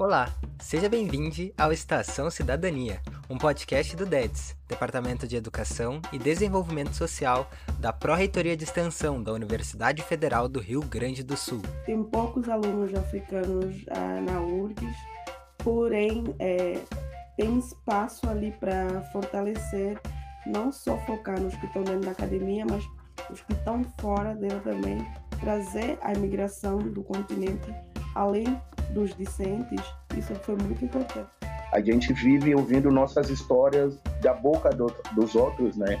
Olá, seja bem-vindo ao Estação Cidadania, um podcast do DEDS, Departamento de Educação e Desenvolvimento Social da Pró-Reitoria de Extensão da Universidade Federal do Rio Grande do Sul. Tem poucos alunos africanos ah, na URGS, porém é, tem espaço ali para fortalecer, não só focar nos que estão dentro da academia, mas os que estão fora dela também, trazer a imigração do continente além dos discentes, isso foi muito importante. A gente vive ouvindo nossas histórias da boca do, dos outros, né?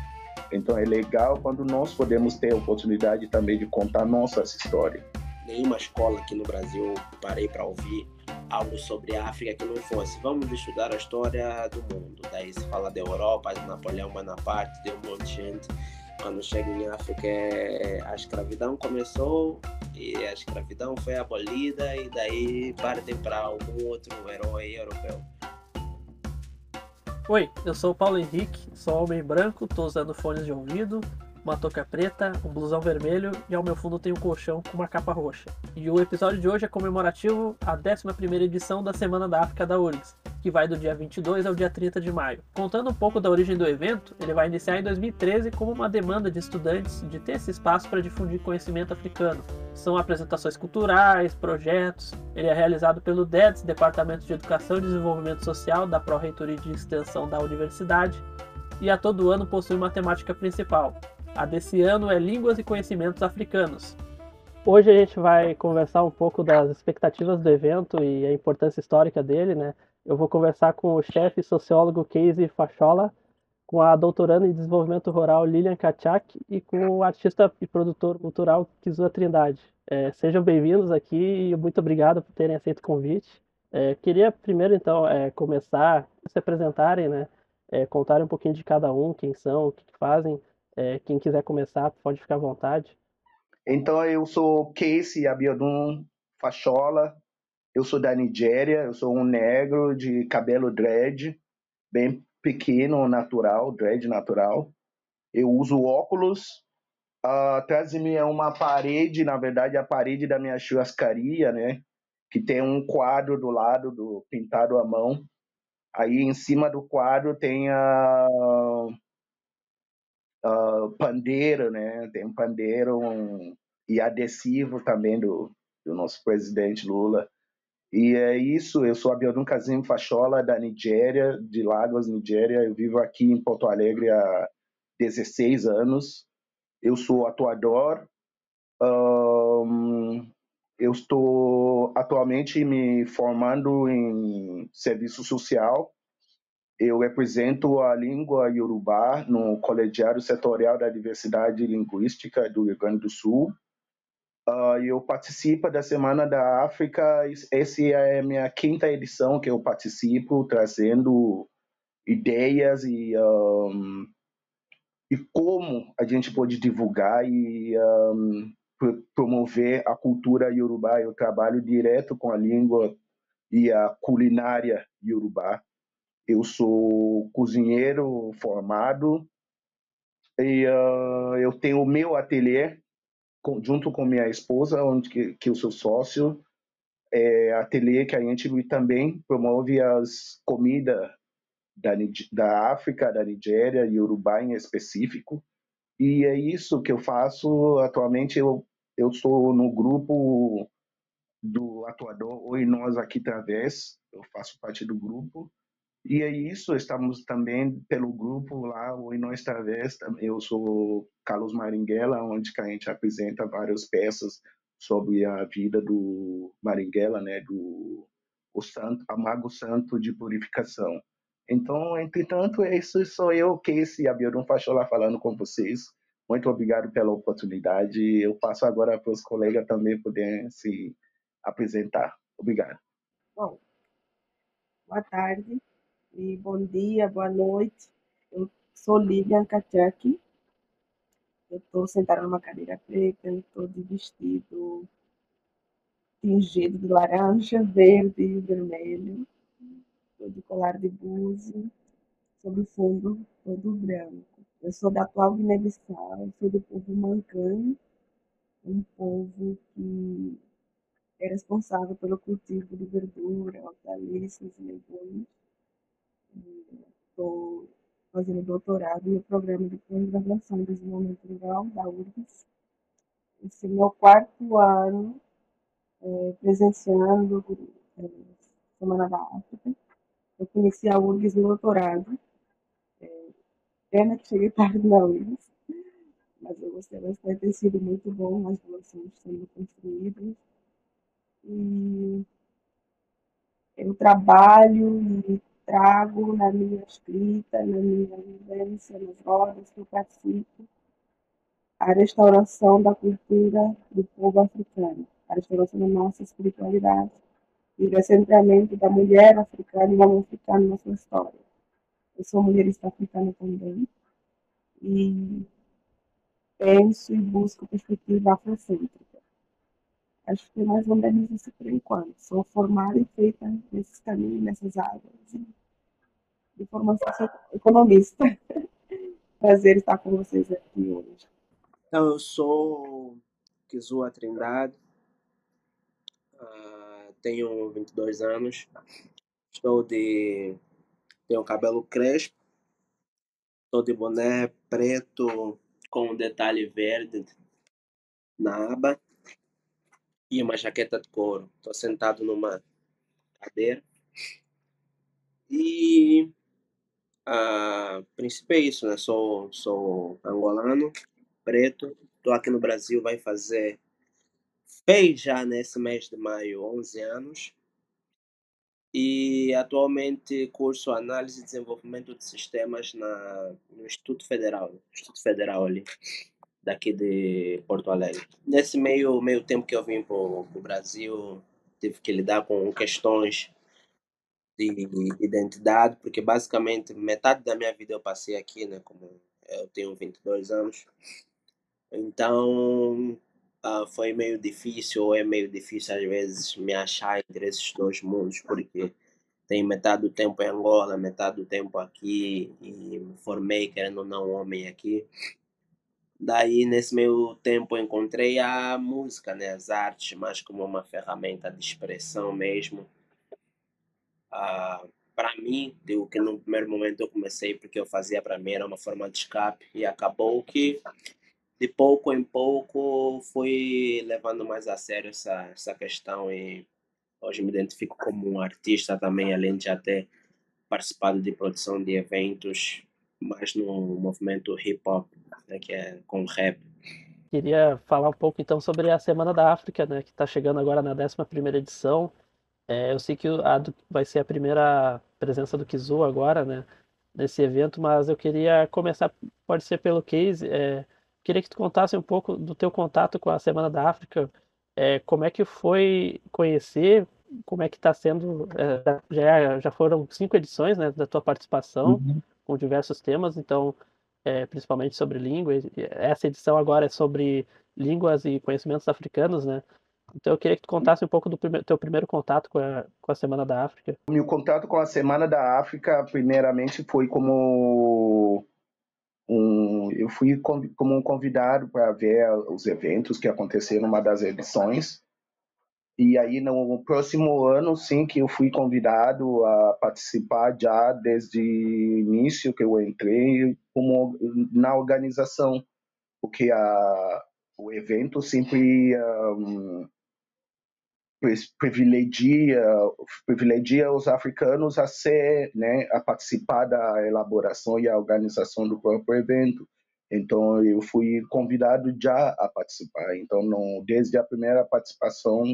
Então é legal quando nós podemos ter a oportunidade também de contar nossas histórias. Nenhuma escola aqui no Brasil parei para ouvir algo sobre a África que não fosse. Vamos estudar a história do mundo. Daí se fala da Europa, de Napoleão Bonaparte, de um monte de gente. Quando chega em África, é, a escravidão começou e a escravidão foi abolida e daí partem para algum outro herói europeu. Oi, eu sou o Paulo Henrique, sou homem branco, estou usando fones de ouvido, uma touca preta, um blusão vermelho e ao meu fundo tem um colchão com uma capa roxa. E o episódio de hoje é comemorativo à 11ª edição da Semana da África da URGS, que vai do dia 22 ao dia 30 de maio. Contando um pouco da origem do evento, ele vai iniciar em 2013 como uma demanda de estudantes de ter esse espaço para difundir conhecimento africano. São apresentações culturais, projetos. Ele é realizado pelo DEDS, Departamento de Educação e Desenvolvimento Social da Pró-Reitoria de Extensão da Universidade, e a todo ano possui uma temática principal. A desse ano é Línguas e Conhecimentos Africanos, Hoje a gente vai conversar um pouco das expectativas do evento e a importância histórica dele, né? Eu vou conversar com o chefe sociólogo Casey Fachola, com a doutoranda em desenvolvimento rural Lilian Kachak e com o artista e produtor cultural Kizua Trindade. É, sejam bem-vindos aqui e muito obrigado por terem aceito o convite. É, queria primeiro, então, é, começar se apresentarem, né? É, contarem um pouquinho de cada um, quem são, o que, que fazem. É, quem quiser começar, pode ficar à vontade. Então, eu sou Casey Abiodun Fachola, eu sou da Nigéria, eu sou um negro de cabelo dread, bem pequeno, natural, dread natural. Eu uso óculos. Uh, atrás de mim é uma parede, na verdade, a parede da minha churrascaria, né? Que tem um quadro do lado, do pintado à mão. Aí em cima do quadro tem a uh, pandeiro, né? Tem um pandeiro um, e adesivo também do, do nosso presidente Lula. E é isso, eu sou Abiodun Kazim Fachola, da Nigéria, de Lagos, Nigéria. Eu vivo aqui em Porto Alegre há 16 anos. Eu sou atuador. Um, eu estou atualmente me formando em serviço social. Eu represento a língua iorubá no Colegiado Setorial da Diversidade Linguística do Rio Grande do Sul. Uh, eu participo da Semana da África. Essa é a minha quinta edição que eu participo, trazendo ideias e, um, e como a gente pode divulgar e um, promover a cultura iorubá. Eu trabalho direto com a língua e a culinária iorubá. Eu sou cozinheiro formado e uh, eu tenho o meu ateliê junto com minha esposa, onde que, que eu sou sócio, é, ateliê que a gente também promove as comidas da, da África, da Nigéria e Urubá em específico. E é isso que eu faço atualmente. Eu, eu estou no grupo do atuador Oi Nós Aqui Través, eu faço parte do grupo. E é isso, estamos também pelo grupo lá, o Nós Través, eu sou Carlos Maringuela, onde a gente apresenta várias peças sobre a vida do Maringuela, né, do o santo, Mago Santo de Purificação. Então, entretanto, isso sou eu, Casey Abiodun Fachola, falando com vocês. Muito obrigado pela oportunidade. Eu passo agora para os colegas também poderem se apresentar. Obrigado. Bom, boa tarde e bom dia, boa noite. Eu sou Lilian Kachak. Eu estou sentada numa cadeira preta, estou de vestido tingido de laranja, verde e vermelho. Estou de colar de búzio, sobre o fundo todo branco. Eu sou da atual Guiné-Bissau, sou do povo mancano, um povo que é responsável pelo cultivo de verdura, hortaliças e legumes. Estou fazendo doutorado no programa de pós-graduação desenvolvimento rural da URGS. Esse é meu quarto ano é, presenciando a é, Semana da África. Eu conheci a URGS no doutorado. É, pena que cheguei tarde na URGS, mas eu gostei bastante, tem sido muito bom as relações sendo construídas. E eu trabalho e trago na minha escrita, na minha vivência, nas rodas que eu participo, a restauração da cultura do povo africano, a restauração da nossa espiritualidade e o recentramento da mulher africana e do homem africano na sua história. Eu sou mulherista africana também e penso e busco perspectiva afrocêntrica. Acho que é mais ou menos isso por enquanto. Sou formada e feita nesses caminhos, nessas áreas. De formação economista. Prazer estar com vocês aqui hoje. Então, eu sou Kizua Trindade, uh, tenho 22 anos, estou de. tenho cabelo crespo, estou de boné preto com um detalhe verde na aba e uma jaqueta de couro. Estou sentado numa cadeira. E a ah, princípio é isso, né? Sou, sou angolano, preto. Estou aqui no Brasil, vai fazer. Fez já nesse mês de maio 11 anos. E atualmente curso Análise e Desenvolvimento de Sistemas na, no Instituto Federal, Instituto Federal ali, daqui de Porto Alegre. Nesse meio, meio tempo que eu vim para o Brasil, tive que lidar com questões de identidade, porque basicamente metade da minha vida eu passei aqui, né, como eu tenho 22 anos. Então, uh, foi meio difícil, ou é meio difícil às vezes me achar entre esses dois mundos, porque tenho metade do tempo em Angola, metade do tempo aqui, e me formei, querendo ou não, homem aqui. Daí, nesse meio tempo, encontrei a música, né, as artes, mais como uma ferramenta de expressão mesmo. Ah, para mim, digo que no primeiro momento eu comecei porque eu fazia para mim, era uma forma de escape, e acabou que de pouco em pouco fui levando mais a sério essa, essa questão e hoje me identifico como um artista também, além de já ter participado de produção de eventos mais no movimento hip hop, né, que é com rap. Queria falar um pouco então sobre a Semana da África, né, que está chegando agora na 11 edição. É, eu sei que vai ser a primeira presença do Kizu agora, né, nesse evento, mas eu queria começar, pode ser pelo case, é, queria que tu contasse um pouco do teu contato com a Semana da África, é, como é que foi conhecer, como é que está sendo, é, já, já foram cinco edições, né, da tua participação, uhum com diversos temas, então, é, principalmente sobre língua. Essa edição agora é sobre línguas e conhecimentos africanos, né? Então eu queria que tu contasse um pouco do primeiro, teu primeiro contato com a, com a Semana da África. Meu contato com a Semana da África, primeiramente, foi como um, eu fui como um convidado para ver os eventos que aconteceram numa das edições. E aí, no próximo ano, sim, que eu fui convidado a participar já desde o início que eu entrei como na organização, porque a, o evento sempre um, privilegia privilegia os africanos a ser, né, a participar da elaboração e a organização do próprio evento. Então eu fui convidado já a participar. Então não, desde a primeira participação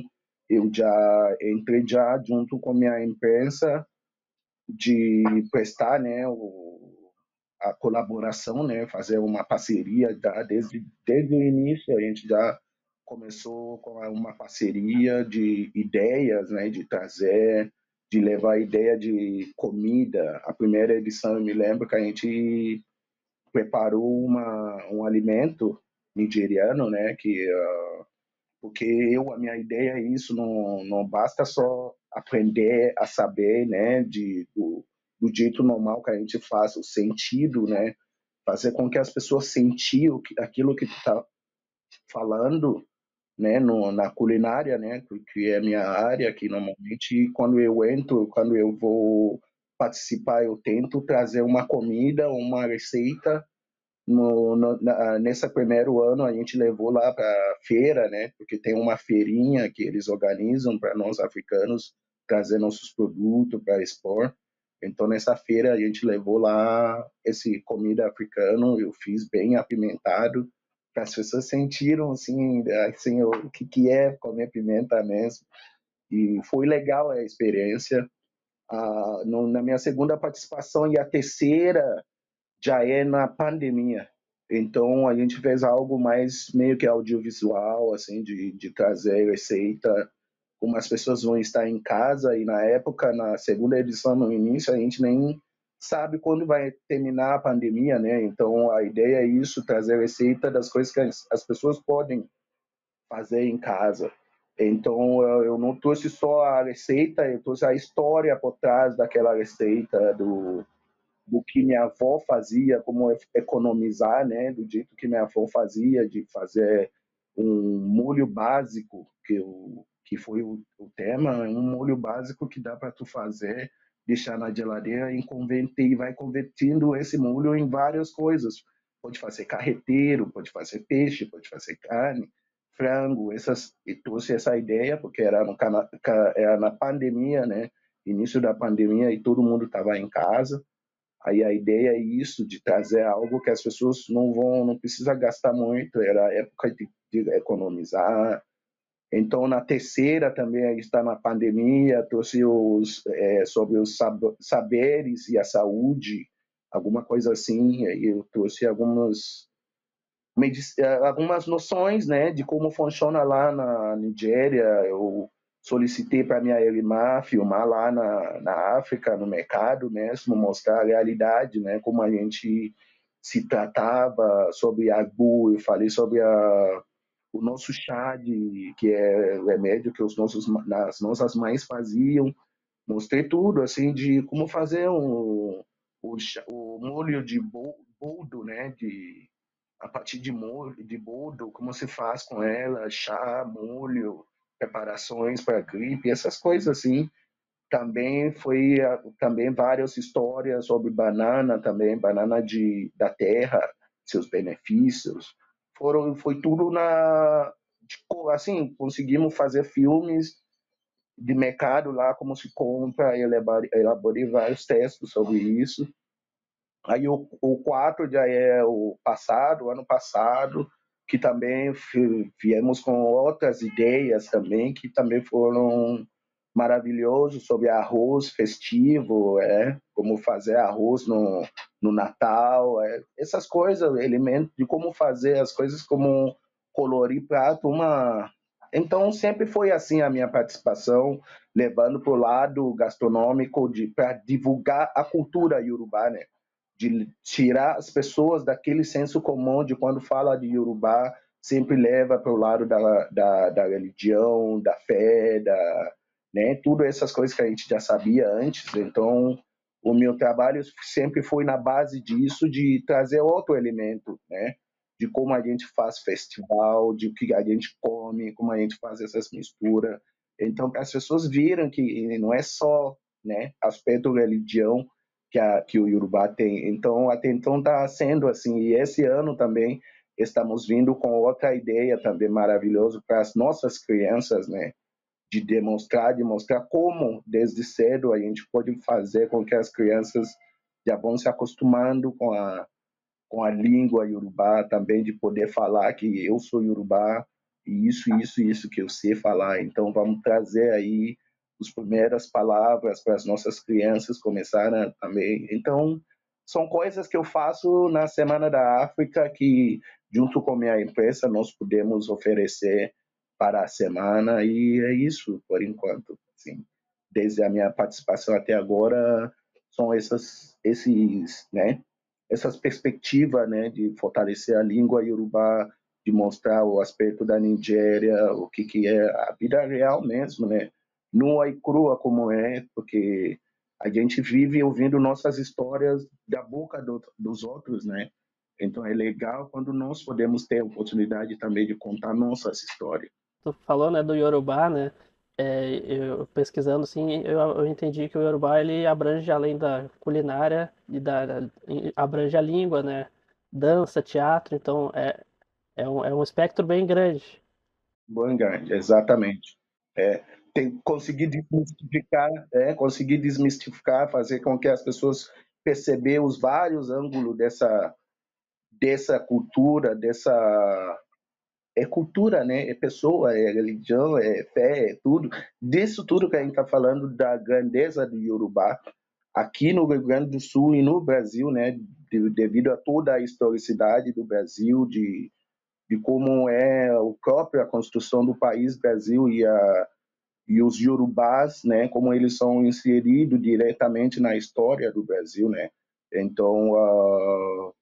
eu já entrei já junto com minha imprensa de prestar né, o, a colaboração, né, fazer uma parceria já desde, desde o início. A gente já começou com uma parceria de ideias, né, de trazer, de levar a ideia de comida. A primeira edição, eu me lembro que a gente preparou uma, um alimento nigeriano, né, que uh, porque eu a minha ideia é isso não não basta só aprender a saber né de do, do jeito normal que a gente faz o sentido né fazer com que as pessoas sentiam aquilo que tu tá falando né, no, na culinária, né, que é a minha área, que normalmente quando eu entro, quando eu vou participar, eu tento trazer uma comida, uma receita. No, no na, nesse primeiro ano a gente levou lá para feira, né, porque tem uma feirinha que eles organizam para nós africanos trazer nossos produtos para expor. Então nessa feira a gente levou lá esse comida africano, eu fiz bem apimentado as pessoas sentiram assim, assim o que, que é comer pimenta mesmo. E foi legal a experiência. Ah, no, na minha segunda participação e a terceira já é na pandemia. Então a gente fez algo mais meio que audiovisual, assim, de, de trazer receita, como as pessoas vão estar em casa. E na época, na segunda edição, no início, a gente nem sabe quando vai terminar a pandemia, né? Então a ideia é isso, trazer receita das coisas que as pessoas podem fazer em casa. Então eu não trouxe só a receita, eu trouxe a história por trás daquela receita do do que minha avó fazia, como economizar, né? Do jeito que minha avó fazia, de fazer um molho básico que eu, que foi o, o tema, um molho básico que dá para tu fazer deixar na geladeira e e vai convertendo esse molho em várias coisas. Pode fazer carreteiro, pode fazer peixe, pode fazer carne, frango. Essas, e trouxe essa ideia porque era, no, era na pandemia, né? Início da pandemia e todo mundo estava em casa. Aí a ideia é isso, de trazer algo que as pessoas não vão, não precisa gastar muito. Era época de, de economizar, então, na terceira também está na pandemia, trouxe os, é, sobre os saberes e a saúde, alguma coisa assim, eu trouxe algumas algumas noções, né, de como funciona lá na Nigéria. Eu solicitei para minha irmã filmar lá na, na África, no mercado mesmo, mostrar a realidade, né, como a gente se tratava sobre a eu falei sobre a o nosso chá de que é remédio que os nossos as nossas mães faziam. Mostrei tudo assim de como fazer um o, o molho de boldo né de a partir de molho de boldo como se faz com ela chá molho preparações para gripe essas coisas assim. Também foi também várias histórias sobre banana também banana de da terra seus benefícios foram foi tudo na tipo, assim conseguimos fazer filmes de mercado lá como se compra elaborei, elaborei vários textos sobre isso. Aí o, o 4 já é o passado ano passado que também viemos com outras ideias também que também foram maravilhosos sobre arroz festivo, é, como fazer arroz no, no Natal, é, essas coisas, elementos de como fazer as coisas, como colorir prato, uma... Então sempre foi assim a minha participação, levando para o lado gastronômico para divulgar a cultura iorubá, né? de tirar as pessoas daquele senso comum de quando fala de iorubá, sempre leva para o lado da, da, da religião, da fé, da, né? Tudo essas coisas que a gente já sabia antes. Então, o meu trabalho sempre foi na base disso, de trazer outro elemento, né? De como a gente faz festival, de o que a gente come, como a gente faz essas misturas. Então, as pessoas viram que não é só, né, aspecto religião que, a, que o Yorubá tem. Então, até então está sendo assim. E esse ano também estamos vindo com outra ideia também maravilhosa para as nossas crianças, né? De demonstrar, de mostrar como, desde cedo, a gente pode fazer com que as crianças já vão se acostumando com a, com a língua iorubá, também de poder falar que eu sou iorubá e isso, isso, isso que eu sei falar. Então, vamos trazer aí as primeiras palavras para as nossas crianças começarem também. Então, são coisas que eu faço na Semana da África que, junto com minha empresa, nós podemos oferecer para a semana e é isso por enquanto. Assim, desde a minha participação até agora são essas esses, né, essas perspectivas, né, de fortalecer a língua iorubá, de mostrar o aspecto da Nigéria, o que que é a vida real mesmo, né, nua e crua como é, porque a gente vive ouvindo nossas histórias da boca do, dos outros, né? Então é legal quando nós podemos ter a oportunidade também de contar nossas histórias. Tu falou, né, do Yorubá, né? É, eu pesquisando assim, eu, eu, entendi que o Yorubá ele abrange além da culinária e da abrange a língua, né? Dança, teatro, então é, é, um, é um espectro bem grande. Bem grande, exatamente. É, tem conseguir desmistificar, é, conseguir desmistificar, fazer com que as pessoas perceber os vários ângulos dessa dessa cultura, dessa é cultura, né? É pessoa, é religião, é fé, é tudo. Disso tudo que a gente está falando da grandeza do Yorubá aqui no Rio Grande do Sul e no Brasil, né? De, devido a toda a historicidade do Brasil, de, de como é a própria construção do país Brasil e a e os Yorubás, né? Como eles são inseridos diretamente na história do Brasil, né? Então uh,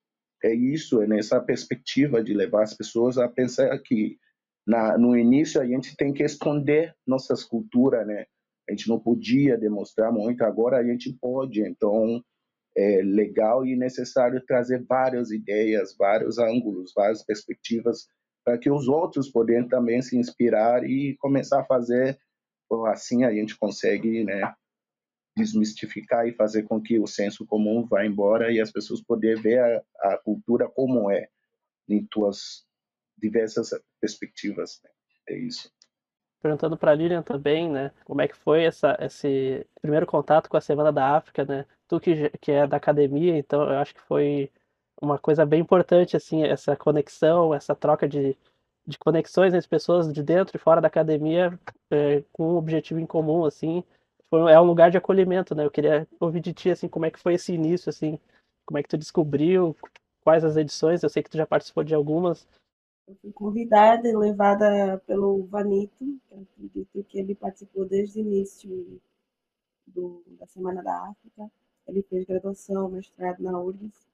é isso, é nessa perspectiva de levar as pessoas a pensar que na, no início a gente tem que esconder nossas culturas, né? A gente não podia demonstrar muito, agora a gente pode. Então é legal e necessário trazer várias ideias, vários ângulos, várias perspectivas para que os outros possam também se inspirar e começar a fazer assim a gente consegue, né, desmistificar e fazer com que o senso comum vá embora e as pessoas poderem ver a, a cultura como é em suas diversas perspectivas. Né? É isso. Perguntando para Lilian também, né, como é que foi essa, esse primeiro contato com a Semana da África, né? Tu que, que é da academia, então eu acho que foi uma coisa bem importante, assim, essa conexão, essa troca de, de conexões entre pessoas de dentro e fora da academia é, com um objetivo em comum, assim, foi, é um lugar de acolhimento, né? Eu queria ouvir de ti, assim, como é que foi esse início, assim, como é que tu descobriu, quais as edições, eu sei que tu já participou de algumas. Eu fui convidada e levada pelo Vanito, que acredito que ele participou desde o início do, da Semana da África. Ele fez graduação, mestrado na URGS.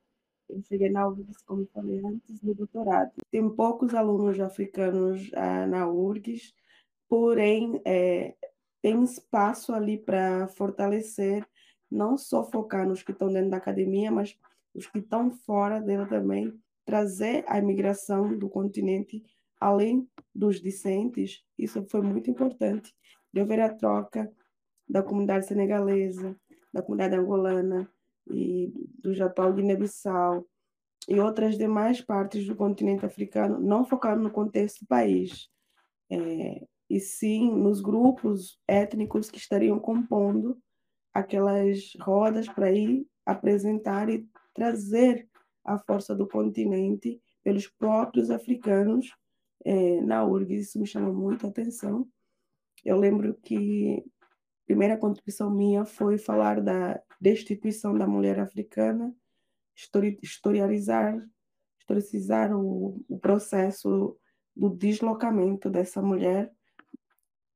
Eu cheguei na URGS, como falei antes, no doutorado. Tem poucos alunos africanos ah, na URGS, porém, é, tem espaço ali para fortalecer, não só focar nos que estão dentro da academia, mas os que estão fora dela também, trazer a imigração do continente além dos discentes. Isso foi muito importante. De ver a troca da comunidade senegalesa, da comunidade angolana e do Japão, Guiné-Bissau e outras demais partes do continente africano, não focando no contexto do país, é, e sim nos grupos étnicos que estariam compondo aquelas rodas para ir apresentar e trazer a força do continente pelos próprios africanos é, na URGS. Isso me chamou muito a atenção. Eu lembro que a primeira contribuição minha foi falar da destituição da mulher africana, histori historializar, historicizar o, o processo do deslocamento dessa mulher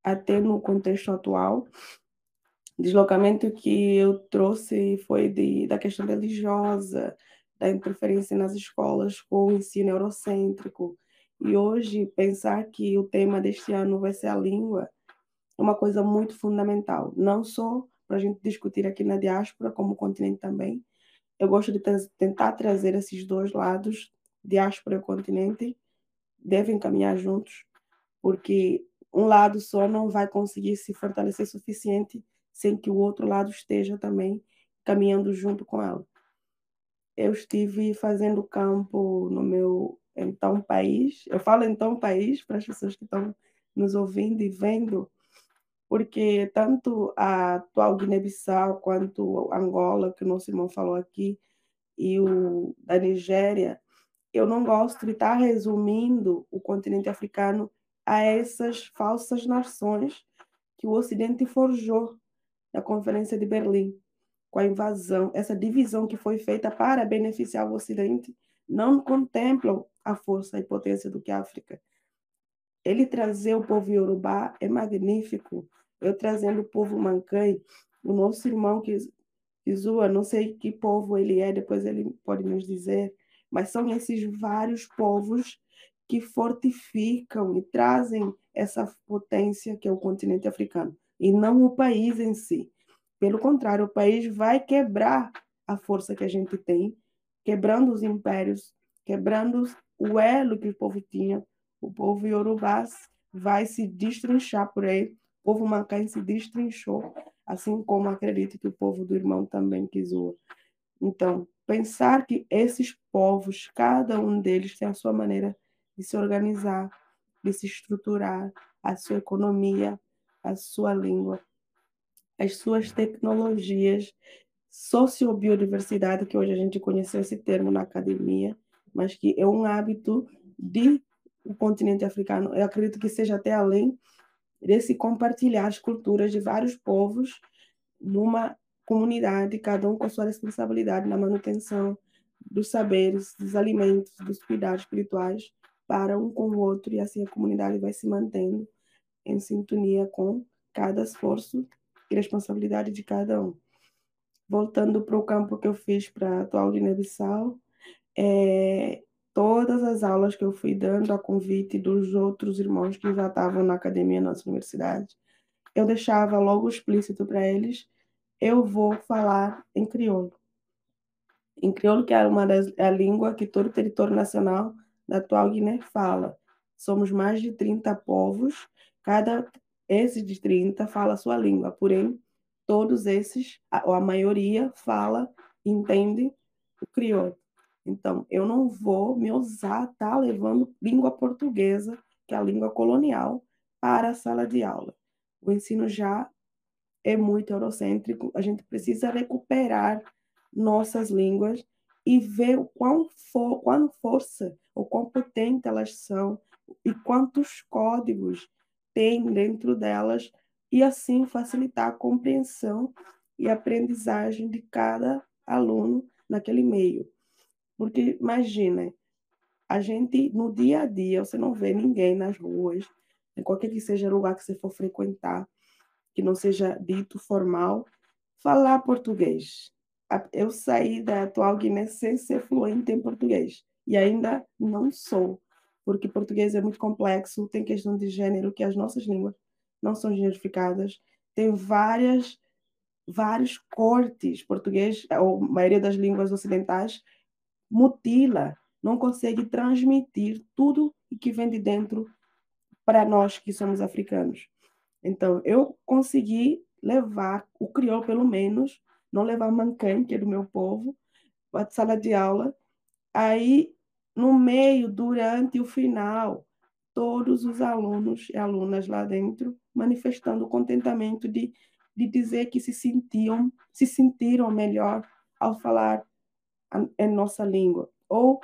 até no contexto atual. Deslocamento que eu trouxe foi de, da questão religiosa, da interferência nas escolas com o ensino eurocêntrico. E hoje, pensar que o tema deste ano vai ser a língua é uma coisa muito fundamental, não só para a gente discutir aqui na diáspora, como continente também. Eu gosto de tentar trazer esses dois lados, diáspora e continente, devem caminhar juntos, porque um lado só não vai conseguir se fortalecer suficiente sem que o outro lado esteja também caminhando junto com ela. Eu estive fazendo campo no meu então país. Eu falo então país para as pessoas que estão nos ouvindo e vendo, porque tanto a atual Guiné-Bissau quanto Angola, que o nosso irmão falou aqui, e o da Nigéria, eu não gosto de estar resumindo o continente africano a essas falsas nações que o Ocidente forjou na Conferência de Berlim, com a invasão, essa divisão que foi feita para beneficiar o Ocidente, não contemplam a força e potência do que a África. Ele trazer o povo iorubá é magnífico. Eu trazendo o povo mancai, o nosso irmão que Izua, não sei que povo ele é, depois ele pode nos dizer, mas são esses vários povos que fortificam e trazem essa potência que é o continente africano, e não o país em si. Pelo contrário, o país vai quebrar a força que a gente tem, quebrando os impérios, quebrando o elo que o povo tinha. O povo iorubás vai se destrinchar por aí. O povo mancai se destrinchou, assim como acredito que o povo do irmão também quis o. Então, pensar que esses povos, cada um deles tem a sua maneira de se organizar, de se estruturar, a sua economia, a sua língua, as suas tecnologias, sociobiodiversidade, que hoje a gente conheceu esse termo na academia, mas que é um hábito de o continente africano. Eu acredito que seja até além desse compartilhar as culturas de vários povos numa comunidade, cada um com a sua responsabilidade na manutenção dos saberes, dos alimentos, dos cuidados espirituais para um com o outro e assim a comunidade vai se mantendo em sintonia com cada esforço e responsabilidade de cada um. Voltando para o campo que eu fiz para a atual Guiné-Bissau, é, todas as aulas que eu fui dando a convite dos outros irmãos que já estavam na academia na nossa universidade, eu deixava logo explícito para eles, eu vou falar em crioulo. Em crioulo, que é uma das é a língua que todo o território nacional da atual Guiné fala. Somos mais de 30 povos, cada esse de 30 fala a sua língua, porém, todos esses, ou a maioria, fala, entende o crioulo. Então, eu não vou me usar, tá, levando língua portuguesa, que é a língua colonial, para a sala de aula. O ensino já é muito eurocêntrico, a gente precisa recuperar nossas línguas e ver o quão, for, quão força, o quão potente elas são e quantos códigos tem dentro delas e assim facilitar a compreensão e aprendizagem de cada aluno naquele meio. Porque imagina, a gente no dia a dia, você não vê ninguém nas ruas, em qualquer que seja lugar que você for frequentar, que não seja dito formal, falar português. Eu saí da atual Guiné sem ser fluente em português e ainda não sou, porque português é muito complexo, tem questão de gênero que as nossas línguas não são generificadas, tem várias vários cortes. Português, ou maioria das línguas ocidentais mutila, não consegue transmitir tudo que vem de dentro para nós que somos africanos. Então, eu consegui levar o crioulo, pelo menos, não levar mancã, que é do meu povo, para a sala de aula. Aí, no meio, durante o final, todos os alunos e alunas lá dentro manifestando o contentamento de, de dizer que se sentiam, se sentiram melhor ao falar em nossa língua, ou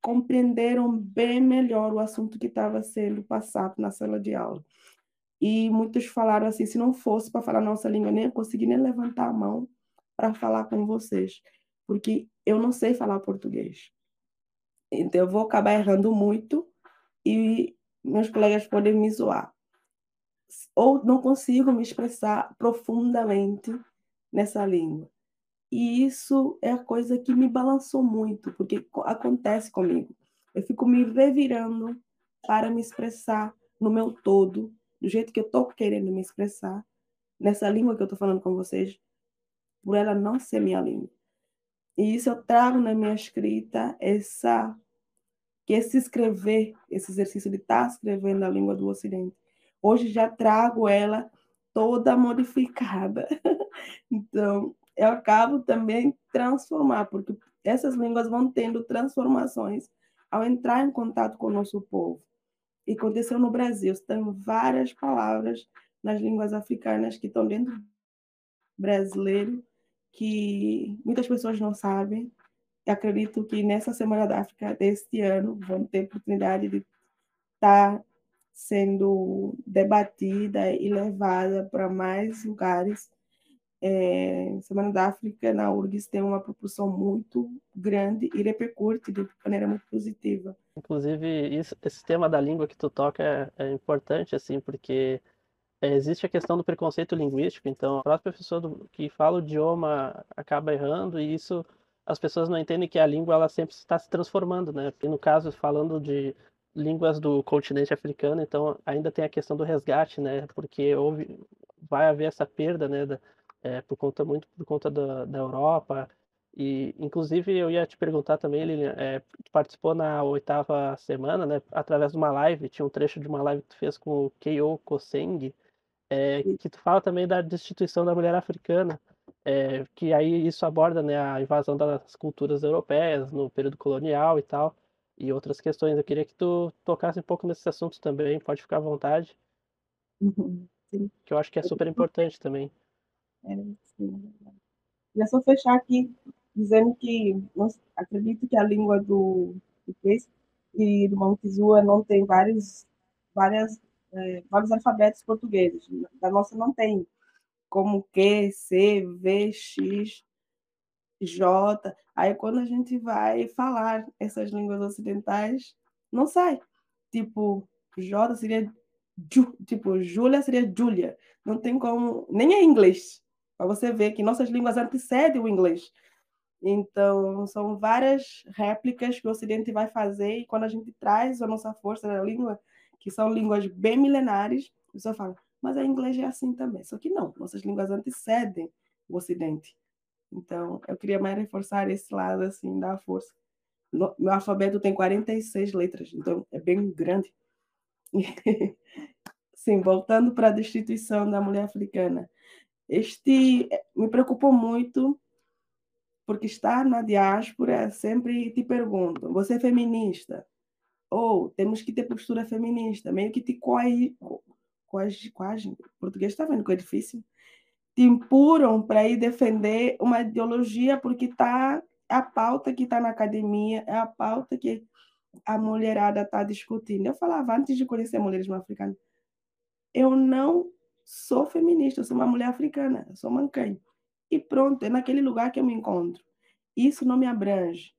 compreenderam bem melhor o assunto que estava sendo passado na sala de aula. E muitos falaram assim: se não fosse para falar nossa língua, nem eu consegui nem levantar a mão para falar com vocês, porque eu não sei falar português. Então eu vou acabar errando muito e meus colegas podem me zoar. Ou não consigo me expressar profundamente nessa língua. E isso é a coisa que me balançou muito, porque acontece comigo. Eu fico me revirando para me expressar no meu todo, do jeito que eu estou querendo me expressar, nessa língua que eu estou falando com vocês, por ela não ser minha língua. E isso eu trago na minha escrita, essa que esse escrever, esse exercício de estar tá escrevendo a língua do Ocidente. Hoje já trago ela toda modificada. então, eu acabo também transformar, porque essas línguas vão tendo transformações ao entrar em contato com o nosso povo. E aconteceu no Brasil, tem várias palavras nas línguas africanas que estão dentro brasileiro que muitas pessoas não sabem. Acredito que nessa Semana da África deste ano vão ter oportunidade de estar tá sendo debatida e levada para mais lugares é, Semana da África na URGS tem uma proporção muito grande e repercute de maneira muito positiva. Inclusive, isso, esse tema da língua que tu toca é, é importante, assim, porque é, existe a questão do preconceito linguístico, então, o próprio professor do, que fala o idioma acaba errando e isso as pessoas não entendem que a língua ela sempre está se transformando, né? E no caso, falando de línguas do continente africano, então ainda tem a questão do resgate, né? Porque houve, vai haver essa perda, né? Da, é, por conta muito por conta da, da Europa E, inclusive, eu ia te perguntar também, ele é, participou na oitava semana, né, através de uma live, tinha um trecho de uma live que tu fez com o Keio Koseng, é, que tu fala também da destituição da mulher africana, é, que aí isso aborda né, a invasão das culturas europeias no período colonial e tal, e outras questões. Eu queria que tu tocasse um pouco nesses assuntos também, pode ficar à vontade. Uhum, que eu acho que é super importante também. É, sim, é só fechar aqui dizendo que acredito que a língua do português e do Montezuma não tem vários, várias, é, vários alfabetos portugueses. Da nossa não tem, como Q, C, V, X, J. Aí quando a gente vai falar essas línguas ocidentais, não sai. Tipo, J seria Ju, tipo, Júlia seria Júlia. Não tem como, nem é inglês. Para você ver que nossas línguas antecedem o inglês. Então, são várias réplicas que o Ocidente vai fazer, e quando a gente traz a nossa força da língua, que são línguas bem milenares, a pessoa fala, mas a inglês é assim também. Só que não, nossas línguas antecedem o Ocidente. Então, eu queria mais reforçar esse lado, assim, da força. No, meu alfabeto tem 46 letras, então é bem grande. Sim, voltando para a destituição da mulher africana. Este me preocupou muito porque estar na diáspora sempre te perguntam: você é feminista? Ou temos que ter postura feminista, meio que te coagem, coagem, português está vendo que é difícil, te impuram para ir defender uma ideologia porque tá a pauta que está na academia, é a pauta que a mulherada está discutindo. Eu falava antes de conhecer mulheres africanas, eu não sou feminista, eu sou uma mulher africana, eu sou mancanha. E pronto, é naquele lugar que eu me encontro. Isso não me abrange,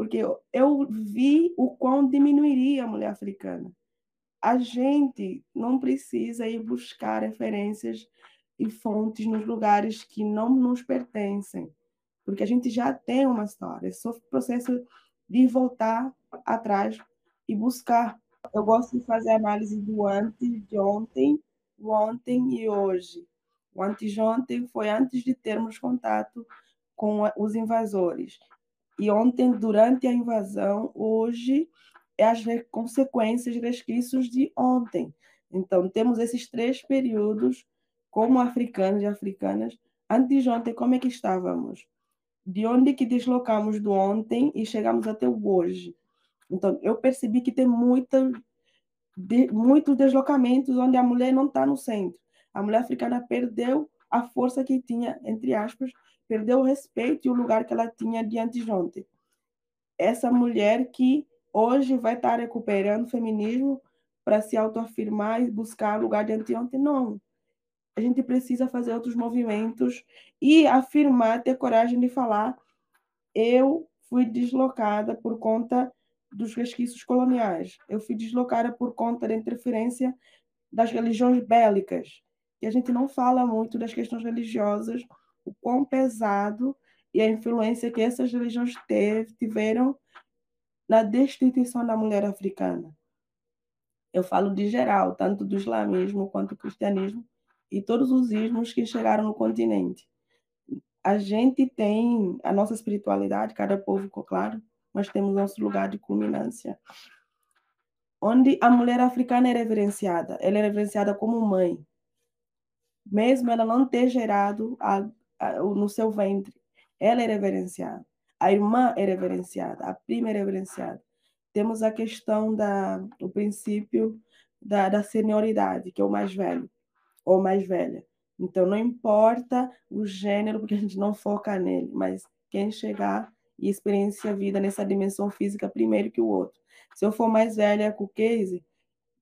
porque eu, eu vi o quão diminuiria a mulher africana. A gente não precisa ir buscar referências e fontes nos lugares que não nos pertencem, porque a gente já tem uma história. É só processo de voltar atrás e buscar. Eu gosto de fazer análise do antes de ontem, o ontem e hoje. O anteontem foi antes de termos contato com os invasores. E ontem, durante a invasão, hoje, é as consequências resquícios de ontem. Então, temos esses três períodos, como africanos e africanas. Antes de ontem, como é que estávamos? De onde que deslocamos do ontem e chegamos até o hoje? Então, eu percebi que tem muita, de, muitos deslocamentos onde a mulher não está no centro a mulher africana perdeu a força que tinha, entre aspas, perdeu o respeito e o lugar que ela tinha diante de ontem. Essa mulher que hoje vai estar recuperando o feminismo para se autoafirmar e buscar lugar de ontem, não. A gente precisa fazer outros movimentos e afirmar, ter coragem de falar: eu fui deslocada por conta dos resquícios coloniais, eu fui deslocada por conta da interferência das religiões bélicas, e a gente não fala muito das questões religiosas, o quão pesado e a influência que essas religiões teve, tiveram na destituição da mulher africana. Eu falo de geral, tanto do islamismo quanto do cristianismo e todos os ismos que chegaram no continente. A gente tem a nossa espiritualidade, cada povo, claro, mas temos nosso lugar de culminância, onde a mulher africana é reverenciada. Ela é reverenciada como mãe, mesmo ela não ter gerado a, no seu ventre. Ela é reverenciada. A irmã é reverenciada, a prima é reverenciada. Temos a questão da o princípio da, da senioridade, que é o mais velho ou mais velha. Então, não importa o gênero, porque a gente não foca nele, mas quem chegar e experiencia a vida nessa dimensão física primeiro que o outro. Se eu for mais velha com o case,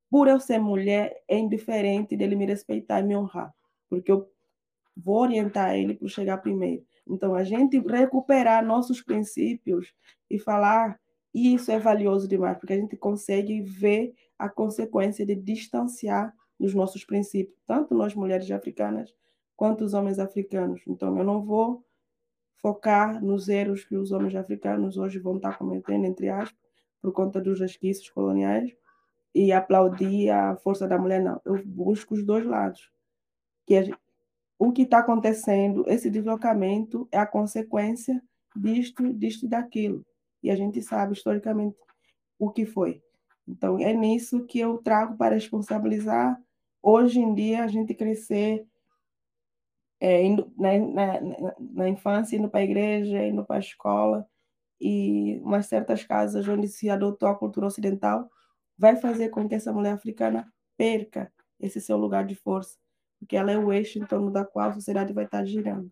por eu ser mulher, é indiferente dele me respeitar e me honrar porque eu vou orientar ele para chegar primeiro. Então, a gente recuperar nossos princípios e falar isso é valioso demais, porque a gente consegue ver a consequência de distanciar dos nossos princípios, tanto nós mulheres africanas quanto os homens africanos. Então, eu não vou focar nos erros que os homens africanos hoje vão estar cometendo, entre aspas, por conta dos resquícios coloniais, e aplaudir a força da mulher, não. Eu busco os dois lados que o que está acontecendo, esse deslocamento é a consequência disto, disto e daquilo. E a gente sabe historicamente o que foi. Então, é nisso que eu trago para responsabilizar. Hoje em dia, a gente crescer é, indo, na, na, na infância, indo para a igreja, indo para a escola, e umas certas casas onde se adotou a cultura ocidental, vai fazer com que essa mulher africana perca esse seu lugar de força, porque ela é o eixo em torno da qual a sociedade vai estar girando.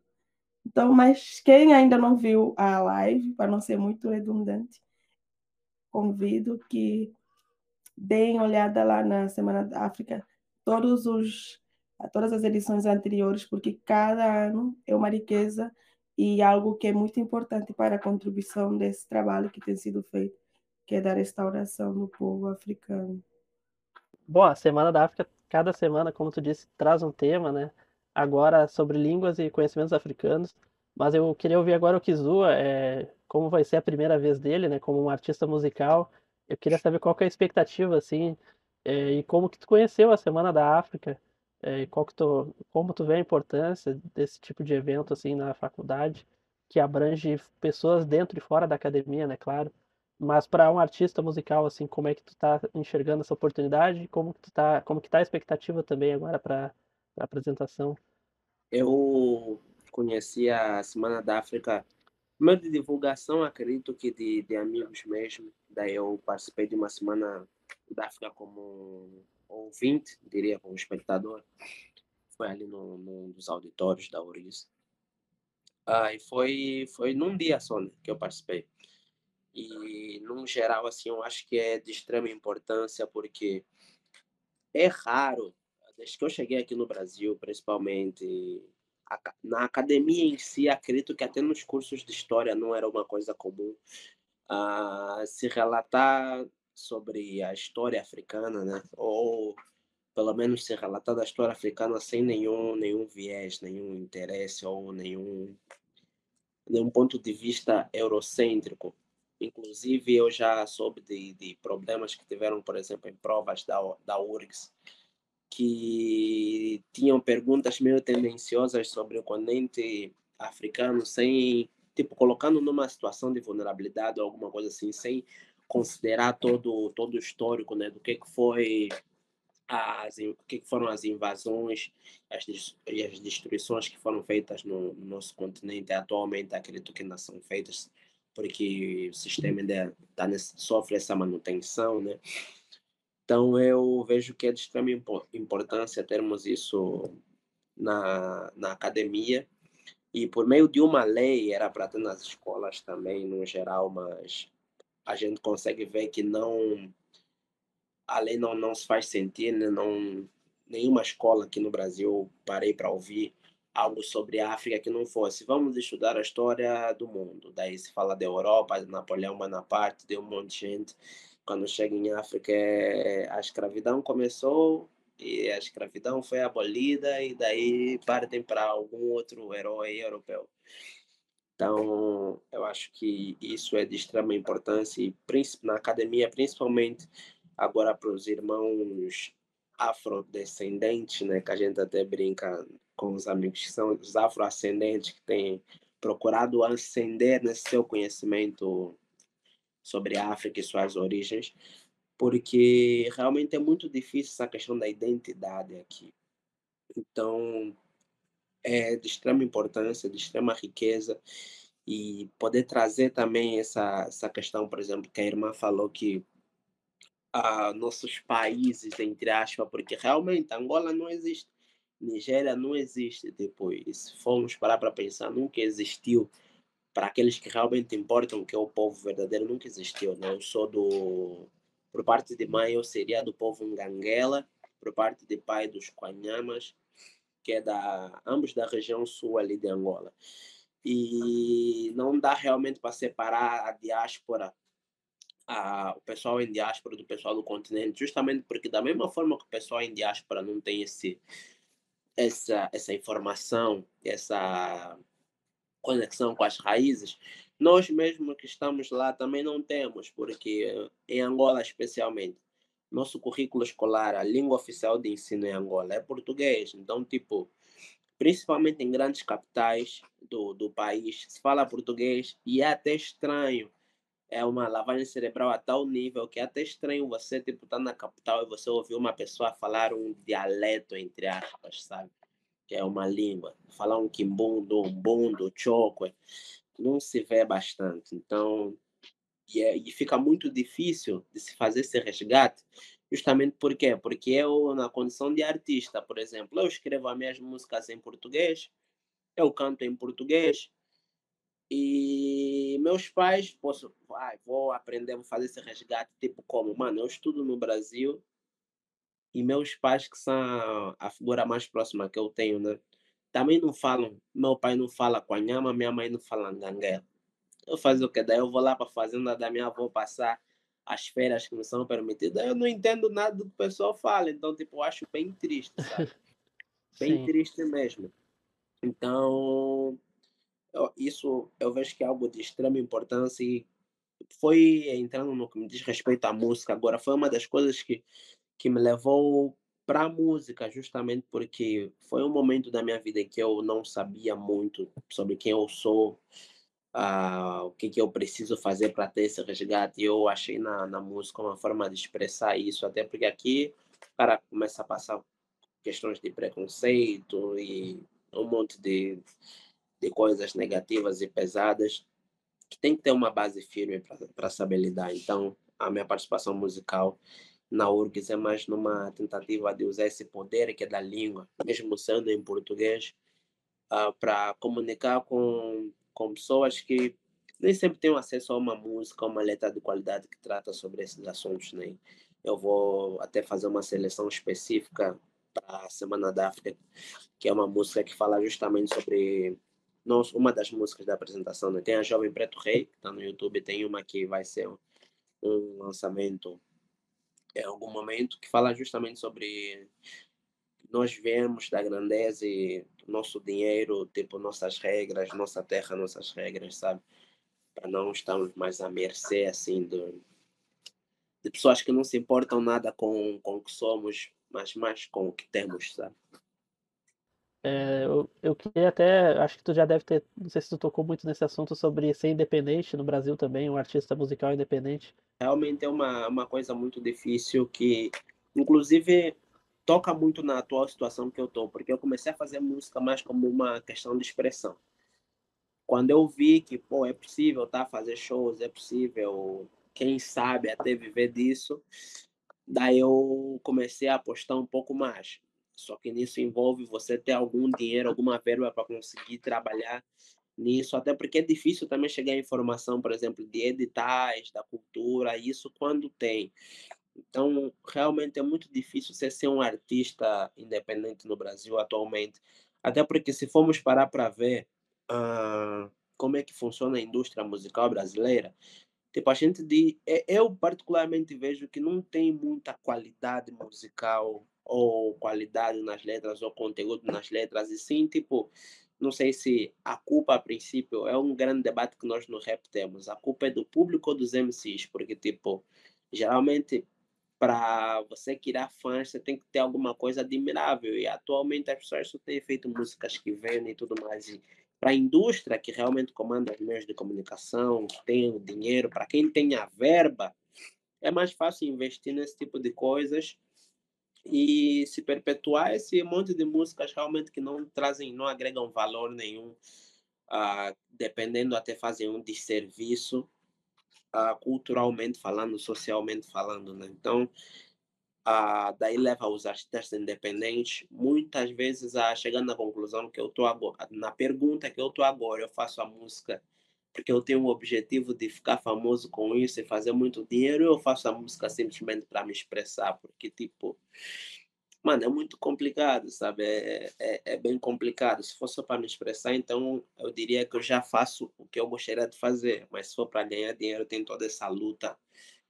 Então, mas quem ainda não viu a live, para não ser muito redundante, convido que deem olhada lá na Semana da África, todos os todas as edições anteriores, porque cada ano é uma riqueza e algo que é muito importante para a contribuição desse trabalho que tem sido feito, que é da restauração do povo africano. Bom, a Semana da África, cada semana, como tu disse, traz um tema, né? Agora sobre línguas e conhecimentos africanos, mas eu queria ouvir agora o Kizua, é, como vai ser a primeira vez dele, né? Como um artista musical, eu queria saber qual que é a expectativa, assim, é, e como que tu conheceu a Semana da África, é, qual que tu, como tu vê a importância desse tipo de evento assim na faculdade, que abrange pessoas dentro e fora da academia, né, claro. Mas para um artista musical assim, como é que tu está enxergando essa oportunidade? Como que tu tá, como que tá a expectativa também agora para a apresentação? Eu conheci a Semana da África meio de divulgação, acredito que de, de amigos mesmo. Daí eu participei de uma semana da África como ouvinte, diria, como espectador, foi ali no, num dos auditórios da URIS. Ah, e foi, foi num dia só né, que eu participei. E, num geral, assim, eu acho que é de extrema importância, porque é raro, desde que eu cheguei aqui no Brasil, principalmente na academia em si, acredito que até nos cursos de história não era uma coisa comum uh, se relatar sobre a história africana, né? Ou pelo menos ser relatada a história africana sem nenhum nenhum viés, nenhum interesse ou nenhum nenhum ponto de vista eurocêntrico. Inclusive, eu já soube de, de problemas que tiveram, por exemplo, em provas da, da URGS, que tinham perguntas meio tendenciosas sobre o continente africano, sem, tipo, colocando numa situação de vulnerabilidade ou alguma coisa assim, sem considerar todo todo o histórico né do que que foi as o que, foram as invasões as, e as destruições que foram feitas no, no, nosso continente atualmente. Acredito que ainda são feitas porque o sistema ainda tá nesse, sofre essa manutenção né então eu vejo que é de extrema importância termos isso na, na academia e por meio de uma lei era para ter nas escolas também no geral mas a gente consegue ver que não a lei não, não se faz sentir, né? não, nenhuma escola aqui no Brasil parei para ouvir algo sobre a África que não fosse. Vamos estudar a história do mundo. Daí se fala da Europa, de Napoleão Bonaparte, de um monte de gente. Quando chega em África, é, a escravidão começou e a escravidão foi abolida e daí partem para algum outro herói europeu. Então, eu acho que isso é de extrema importância e na academia, principalmente agora para os irmãos afrodescendentes, né, que a gente até brinca com os amigos que são os afroascendentes que têm procurado ascender nesse seu conhecimento sobre a África e suas origens, porque realmente é muito difícil essa questão da identidade aqui. Então, é de extrema importância, de extrema riqueza e poder trazer também essa, essa questão, por exemplo, que a irmã falou que ah, nossos países, entre aspas, porque realmente Angola não existe, Nigéria não existe depois. Se formos parar para pensar, nunca existiu. Para aqueles que realmente importam, que é o povo verdadeiro, nunca existiu. Né? Eu sou do. Por parte de mãe, eu seria do povo Nganguela, por parte de pai, dos Quanhamas que é da ambos da região sul ali de Angola. E não dá realmente para separar a diáspora, a, o pessoal em diáspora do pessoal do continente, justamente porque da mesma forma que o pessoal em diáspora não tem esse essa essa informação, essa conexão com as raízes, nós mesmos que estamos lá também não temos, porque em Angola especialmente nosso currículo escolar, a língua oficial de ensino em Angola é português. Então, tipo, principalmente em grandes capitais do, do país, se fala português e é até estranho. É uma lavagem cerebral a tal nível que é até estranho você, tipo, tá na capital e você ouvir uma pessoa falar um dialeto, entre aspas, sabe? Que é uma língua. Falar um quimbundo, um bundo, choco, não se vê bastante. Então, e, é, e fica muito difícil de se fazer esse resgate, justamente por quê? Porque eu, na condição de artista, por exemplo, eu escrevo as minhas músicas em português, eu canto em português, e meus pais, posso, ah, vou aprender, vou fazer esse resgate, tipo como, mano, eu estudo no Brasil, e meus pais, que são a figura mais próxima que eu tenho, né? Também não falam, meu pai não fala com a nhama, minha mãe não fala nganguela. Eu fazer o quê? Daí eu vou lá para a fazenda da minha avó passar as férias que me são permitidas. Eu não entendo nada do que o pessoal fala. Então, tipo, eu acho bem triste, sabe? bem Sim. triste mesmo. Então, isso eu vejo que é algo de extrema importância e foi entrando no que me diz respeito à música agora, foi uma das coisas que, que me levou para a música, justamente porque foi um momento da minha vida em que eu não sabia muito sobre quem eu sou, uh, o que, que eu preciso fazer para ter esse resgate. E eu achei na, na música uma forma de expressar isso, até porque aqui o cara começa a passar questões de preconceito e um monte de, de coisas negativas e pesadas que tem que ter uma base firme para saber lidar. Então, a minha participação musical na URGS é mais numa tentativa de usar esse poder que é da língua, mesmo sendo em português, uh, para comunicar com com pessoas que nem sempre têm acesso a uma música, uma letra de qualidade que trata sobre esses assuntos. Né? Eu vou até fazer uma seleção específica para a Semana da África, que é uma música que fala justamente sobre nossa, uma das músicas da apresentação. Né? Tem a Jovem Preto Rei, que está no YouTube, tem uma que vai ser um, lançamento em algum momento, que fala justamente sobre nós vemos da grandeza e nosso dinheiro, tipo nossas regras, nossa terra, nossas regras, sabe? Para não estarmos mais à mercê assim de pessoas que não se importam nada com, com o que somos, mas mais com o que temos, sabe? É, eu, eu queria até, acho que tu já deve ter, não sei se tu tocou muito nesse assunto sobre ser independente no Brasil também, um artista musical independente. Realmente é uma, uma coisa muito difícil que, inclusive, toca muito na atual situação que eu tô, porque eu comecei a fazer música mais como uma questão de expressão. Quando eu vi que, pô, é possível tá fazer shows, é possível, quem sabe até viver disso, daí eu comecei a apostar um pouco mais. Só que nisso envolve você ter algum dinheiro, alguma verba para conseguir trabalhar nisso, até porque é difícil também chegar a informação, por exemplo, de editais, da cultura, isso quando tem. Então, realmente é muito difícil você ser um artista independente no Brasil atualmente. Até porque, se formos parar para ver uh, como é que funciona a indústria musical brasileira, tipo, a gente de, eu particularmente vejo que não tem muita qualidade musical ou qualidade nas letras ou conteúdo nas letras, e sim, tipo, não sei se a culpa, a princípio, é um grande debate que nós no rap temos. A culpa é do público ou dos MCs, porque, tipo, geralmente para você criar fãs, você tem que ter alguma coisa admirável. E atualmente as pessoas só têm feito músicas que vendem e tudo mais. E para a indústria que realmente comanda os meios de comunicação, que tem o dinheiro, para quem tem a verba, é mais fácil investir nesse tipo de coisas e se perpetuar esse monte de músicas realmente que não trazem, não agregam valor nenhum, uh, dependendo até fazer um desserviço uh, culturalmente falando, socialmente falando, né? Então, uh, daí leva os artistas independentes muitas vezes a chegar na conclusão que eu tô agora, na pergunta que eu tô agora, eu faço a música porque eu tenho o objetivo de ficar famoso com isso e fazer muito dinheiro, eu faço a música simplesmente para me expressar, porque tipo Mano, é muito complicado, sabe? É, é, é bem complicado. Se fosse para me expressar, então eu diria que eu já faço o que eu gostaria de fazer. Mas se for para ganhar dinheiro, tem toda essa luta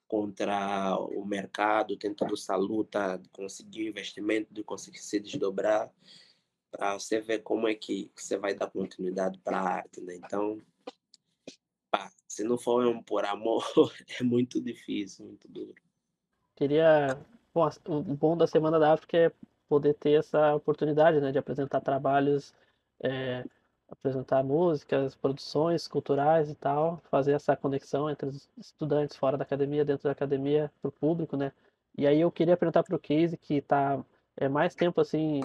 contra o mercado, tem toda essa luta de conseguir investimento, de conseguir se desdobrar, para você ver como é que você vai dar continuidade para a arte, né? Então, se não for por amor, é muito difícil, muito duro. Queria Bom, o bom da Semana da África é poder ter essa oportunidade, né, de apresentar trabalhos, é, apresentar músicas, produções culturais e tal, fazer essa conexão entre os estudantes fora da academia, dentro da academia, para o público, né? E aí eu queria perguntar para o Casey, que está é, mais tempo assim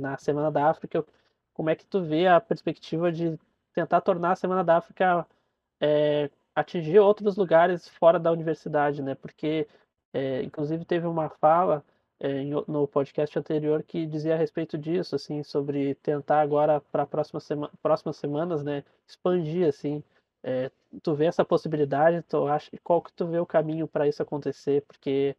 na Semana da África, como é que tu vê a perspectiva de tentar tornar a Semana da África é, atingir outros lugares fora da universidade, né? Porque, é, inclusive, teve uma fala é, no podcast anterior que dizia a respeito disso, assim, sobre tentar agora para próximas sema próximas semanas, né, expandir, assim. É, tu vê essa possibilidade? Tu acha qual que tu vê o caminho para isso acontecer? Porque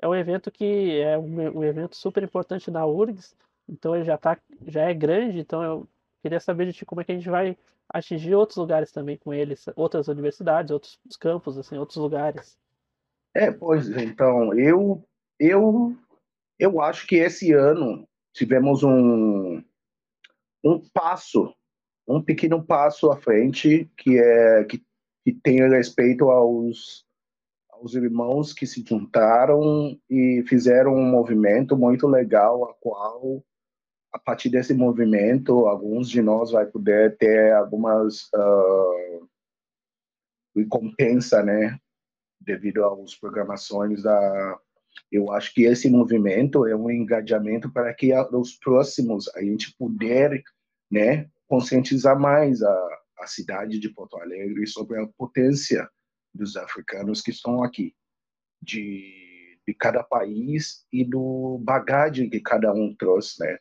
é um evento que é um, um evento super importante na URGS, então ele já tá, já é grande, então eu queria saber de ti como é que a gente vai atingir outros lugares também com eles, outras universidades, outros campos, assim, outros lugares. É, pois então, eu eu eu acho que esse ano tivemos um, um passo, um pequeno passo à frente, que é que, que tem respeito aos, aos irmãos que se juntaram e fizeram um movimento muito legal, a qual a partir desse movimento, alguns de nós vai poder ter algumas uh, recompensa, né, devido às programações da eu acho que esse movimento é um engajamento para que os próximos a gente puder, né, conscientizar mais a, a cidade de Porto Alegre sobre a potência dos africanos que estão aqui, de, de cada país e do bagagem que cada um trouxe, né?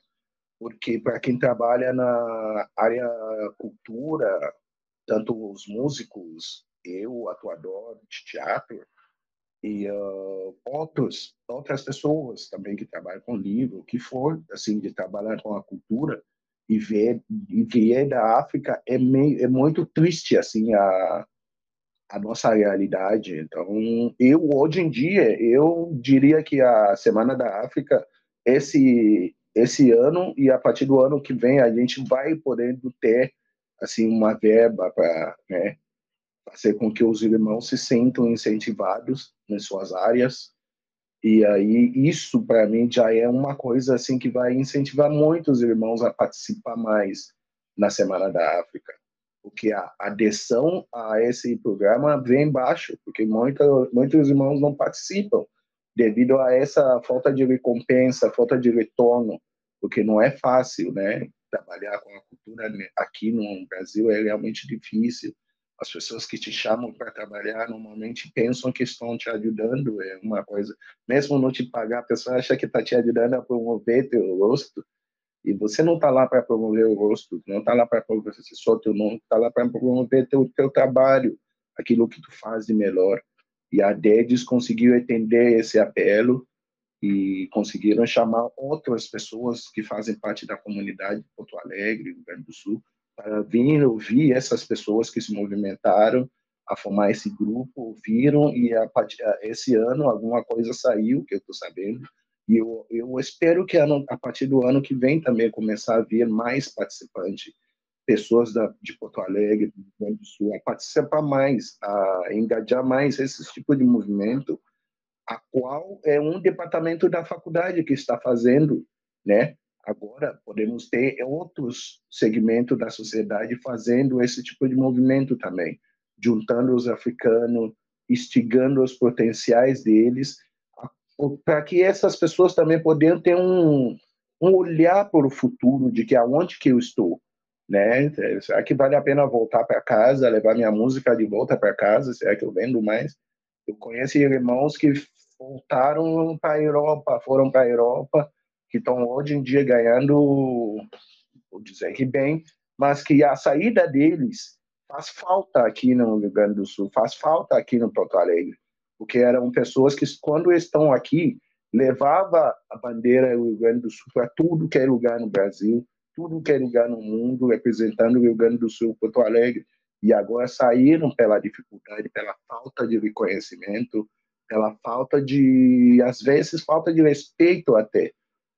Porque para quem trabalha na área cultura, tanto os músicos, eu, atuador de teatro, e uh, outros, outras pessoas também que trabalham com livro, que for, assim, de trabalhar com a cultura e ver e vier da África é meio é muito triste assim a a nossa realidade. Então, eu hoje em dia eu diria que a Semana da África esse esse ano e a partir do ano que vem a gente vai podendo ter assim uma verba para né, fazer com que os irmãos se sintam incentivados nas suas áreas. E aí isso para mim já é uma coisa assim que vai incentivar muitos irmãos a participar mais na Semana da África, porque a adesão a esse programa vem baixo, porque muita, muitos irmãos não participam devido a essa falta de recompensa, falta de retorno, porque não é fácil, né? Trabalhar com a cultura aqui no Brasil é realmente difícil as pessoas que te chamam para trabalhar normalmente pensam que estão te ajudando, é uma coisa, mesmo não te pagar, a pessoa acha que está te ajudando a promover teu rosto, e você não está lá para promover o rosto, não está lá para promover só teu nome, está lá para promover teu, teu trabalho, aquilo que tu faz de melhor. E a DEDES conseguiu entender esse apelo e conseguiram chamar outras pessoas que fazem parte da comunidade de Porto Alegre, Rio Grande do Sul, para vir ouvir essas pessoas que se movimentaram a formar esse grupo, ouviram e a, esse ano alguma coisa saiu, que eu estou sabendo, e eu, eu espero que a partir do ano que vem também começar a vir mais participantes, pessoas da, de Porto Alegre, do Rio Grande do Sul, a participar mais, a engajar mais esse tipo de movimento, a qual é um departamento da faculdade que está fazendo, né? Agora podemos ter outros segmentos da sociedade fazendo esse tipo de movimento também, juntando os africanos, instigando os potenciais deles, para que essas pessoas também possam ter um, um olhar para o futuro de que aonde que eu estou, né? Será que vale a pena voltar para casa, levar minha música de volta para casa? Será que eu vendo mais? Eu conheço irmãos que voltaram para a Europa, foram para a Europa que estão hoje em dia ganhando, vou dizer que bem, mas que a saída deles faz falta aqui no Rio Grande do Sul, faz falta aqui no Porto Alegre, porque eram pessoas que, quando estão aqui, levava a bandeira do Rio Grande do Sul para tudo que é lugar no Brasil, tudo que é lugar no mundo, representando o Rio Grande do Sul, Porto Alegre, e agora saíram pela dificuldade, pela falta de reconhecimento, pela falta de, às vezes, falta de respeito até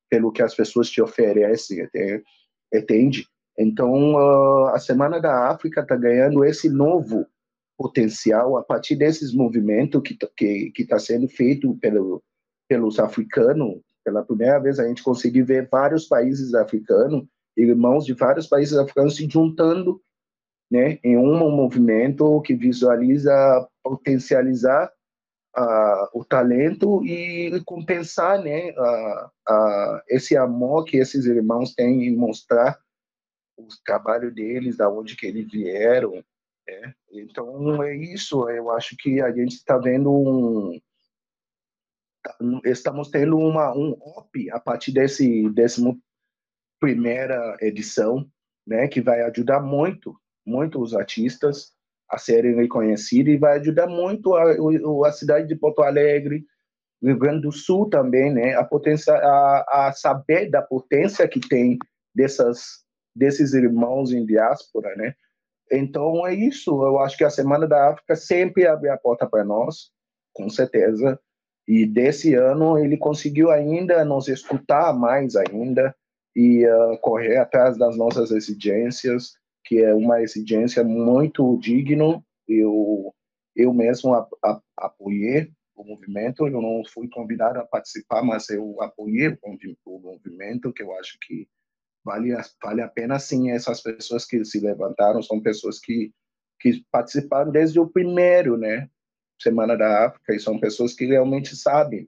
pelo que as pessoas te oferecem, entende? Então, uh, a Semana da África está ganhando esse novo potencial a partir desses movimentos que que que está sendo feito pelo, pelos africanos, pela primeira vez a gente conseguiu ver vários países africanos, irmãos de vários países africanos se juntando né, em um movimento que visualiza potencializar uh, o talento e compensar né, uh, uh, esse amor que esses irmãos têm em mostrar o trabalho deles, da onde que eles vieram. Né? Então é isso. Eu acho que a gente está vendo um estamos tendo uma um op a partir desse décimo primeira edição, né, que vai ajudar muito, muito os artistas a serem reconhecidos e vai ajudar muito a, a cidade de Porto Alegre, Rio Grande do Sul também, né, a potência, a, a saber da potência que tem dessas desses irmãos em diáspora, né? Então é isso. Eu acho que a Semana da África sempre abre a porta para nós, com certeza. E desse ano ele conseguiu ainda nos escutar mais ainda e uh, correr atrás das nossas exigências, que é uma exigência muito digna. Eu eu mesmo apoiei o movimento. Eu não fui convidado a participar, mas eu apoiei o, o movimento, que eu acho que vale vale a pena sim. Essas pessoas que se levantaram são pessoas que que participaram desde o primeiro, né? Semana da África e são pessoas que realmente sabem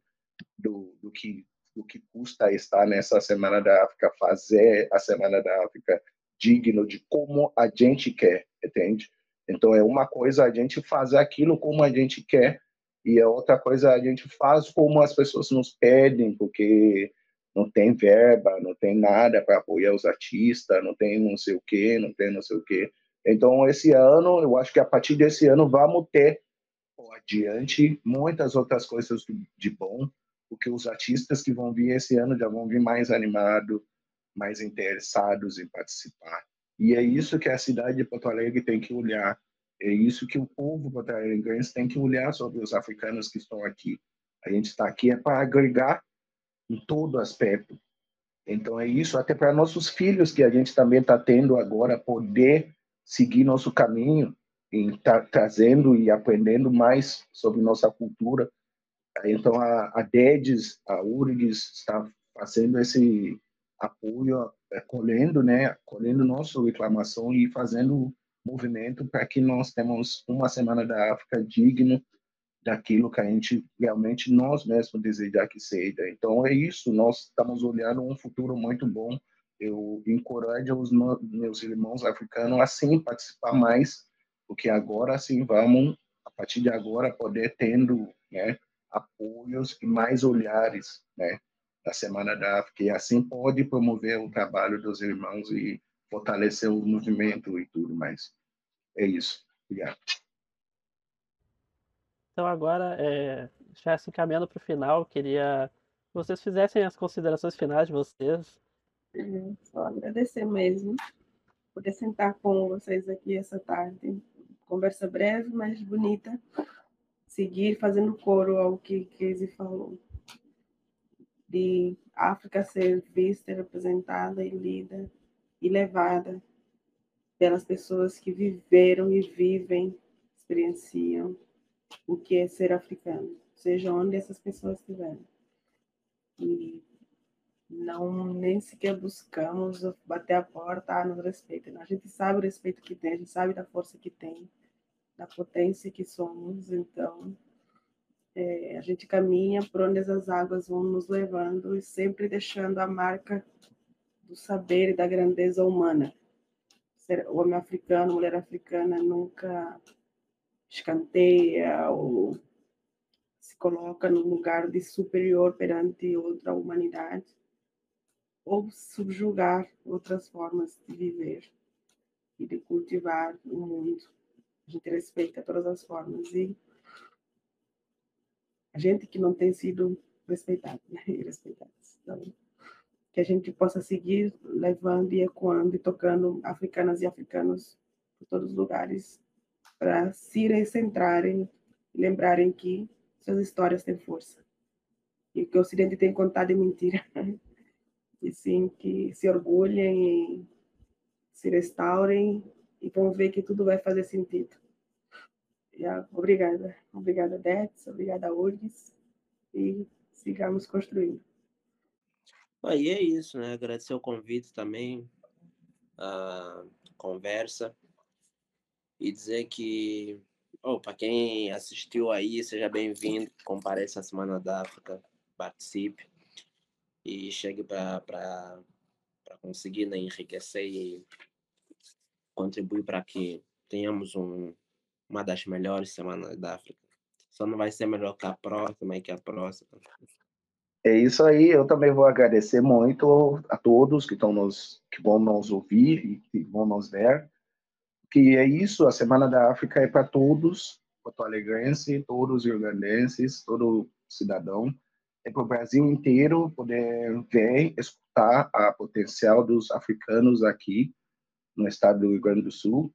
do, do que do que custa estar nessa Semana da África, fazer a Semana da África digno de como a gente quer, entende? Então é uma coisa a gente fazer aquilo como a gente quer e é outra coisa a gente faz como as pessoas nos pedem, porque não tem verba, não tem nada para apoiar os artistas, não tem não sei o quê, não tem não sei o quê. Então esse ano, eu acho que a partir desse ano vamos ter adiante muitas outras coisas de bom, porque os artistas que vão vir esse ano já vão vir mais animados, mais interessados em participar. E é isso que a cidade de Porto Alegre tem que olhar, é isso que o povo porto-alegrense tem que olhar sobre os africanos que estão aqui. A gente está aqui é para agregar em todo aspecto. Então é isso, até para nossos filhos que a gente também está tendo agora poder seguir nosso caminho em tá trazendo e aprendendo mais sobre nossa cultura. Então, a, a DEDES, a URGS, está fazendo esse apoio, é, colhendo, né, colhendo nossa reclamação e fazendo movimento para que nós tenhamos uma Semana da África digna daquilo que a gente realmente nós mesmos desejar que seja. Então, é isso, nós estamos olhando um futuro muito bom. Eu encorajo os meus irmãos africanos a, sim, participar mais porque agora sim vamos, a partir de agora, poder tendo né, apoios e mais olhares né, da Semana da África, e assim pode promover o trabalho dos irmãos e fortalecer o movimento e tudo mais. É isso. Obrigado. Então agora, é, já se encaminhando para o final, queria que vocês fizessem as considerações finais de vocês. É, só agradecer mesmo, poder sentar com vocês aqui essa tarde, conversa breve, mas bonita. Seguir fazendo coro ao que Casey falou. De África ser vista, representada e lida e levada pelas pessoas que viveram e vivem, experienciam o que é ser africano, seja onde essas pessoas estiverem. E não nem sequer buscamos bater a porta, ah, nos respeitem. A gente sabe o respeito que tem, a gente sabe da força que tem, da potência que somos, então é, a gente caminha por onde as águas vão nos levando e sempre deixando a marca do saber e da grandeza humana. O homem africano, mulher africana nunca escanteia ou se coloca no lugar de superior perante outra humanidade ou subjugar outras formas de viver e de cultivar o mundo. A gente respeita todas as formas e a gente que não tem sido respeitado né? e respeitados. Então, que a gente possa seguir levando e ecoando e tocando africanas e africanos por todos os lugares para se recentrarem e lembrarem que suas histórias têm força e que o Ocidente tem contado é mentira. e sim que se orgulhem, se restaurem e vão ver que tudo vai fazer sentido. Yeah, obrigada. Obrigada, Dets. Obrigada, Urgs. E sigamos construindo. Aí é isso, né? Agradecer o convite também, a conversa e dizer que, oh, para quem assistiu aí, seja bem-vindo, compareça à Semana da África, participe e chegue para conseguir né, enriquecer e contribuir para que tenhamos um, uma das melhores Semanas da África. Só não vai ser melhor que a próxima e que a próxima. É isso aí, eu também vou agradecer muito a todos que estão nos que vão nos ouvir e que vão nos ver. Que é isso, a Semana da África é para todos, porto-alegrense, todos irlandenses, todo cidadão. É para o Brasil inteiro poder ver, escutar a potencial dos africanos aqui no estado do Rio Grande do Sul.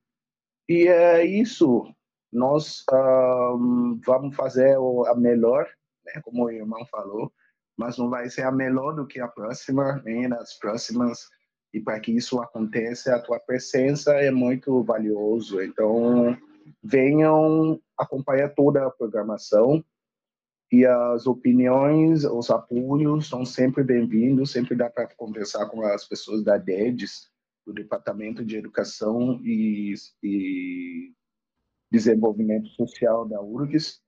E é isso, nós um, vamos fazer a melhor, né, como o irmão falou, mas não vai ser a melhor do que a próxima, nem nas próximas. E para que isso aconteça, a tua presença é muito valioso. Então, venham acompanhar toda a programação e as opiniões, os apoios são sempre bem-vindos. Sempre dá para conversar com as pessoas da DEDES, do Departamento de Educação e, e Desenvolvimento Social da URGS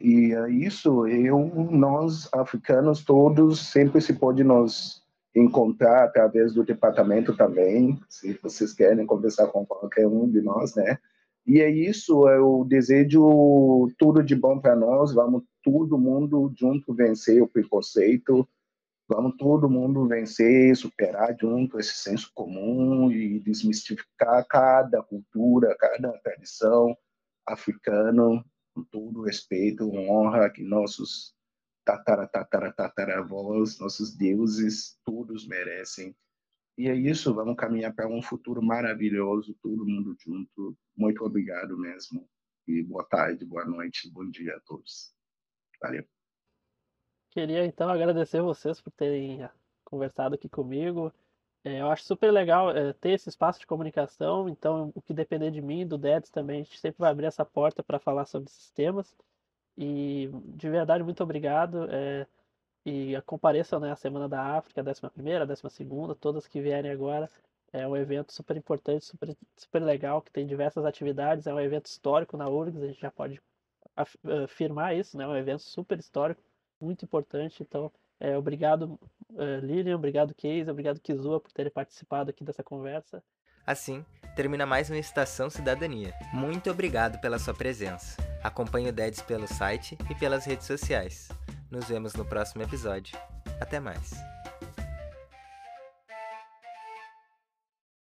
e é isso, eu, nós africanos todos, sempre se pode nos encontrar através do departamento também, se vocês querem conversar com qualquer um de nós, né? E é isso, eu desejo tudo de bom para nós, vamos todo mundo junto vencer o preconceito, vamos todo mundo vencer, superar junto esse senso comum e desmistificar cada cultura, cada tradição africana com todo respeito, honra que nossos tatara, tatara, tataravós, nossos deuses, todos merecem. E é isso, vamos caminhar para um futuro maravilhoso, todo mundo junto. Muito obrigado mesmo. E boa tarde, boa noite, bom dia a todos. Valeu. Queria então agradecer vocês por terem conversado aqui comigo. É, eu acho super legal é, ter esse espaço de comunicação, então o que depender de mim, do Dedes também, a gente sempre vai abrir essa porta para falar sobre esses temas. E de verdade, muito obrigado. É, e compareçam né, a Semana da África, a 11 a 12, todas que vierem agora. É um evento super importante, super, super legal, que tem diversas atividades. É um evento histórico na URGS, a gente já pode afirmar isso, né? É um evento super histórico, muito importante. Então, é, obrigado, uh, Lilian, obrigado, Keise, obrigado, Kizua, por terem participado aqui dessa conversa. Assim, termina mais uma Estação Cidadania. Muito obrigado pela sua presença. Acompanhe o DEDS pelo site e pelas redes sociais. Nos vemos no próximo episódio. Até mais.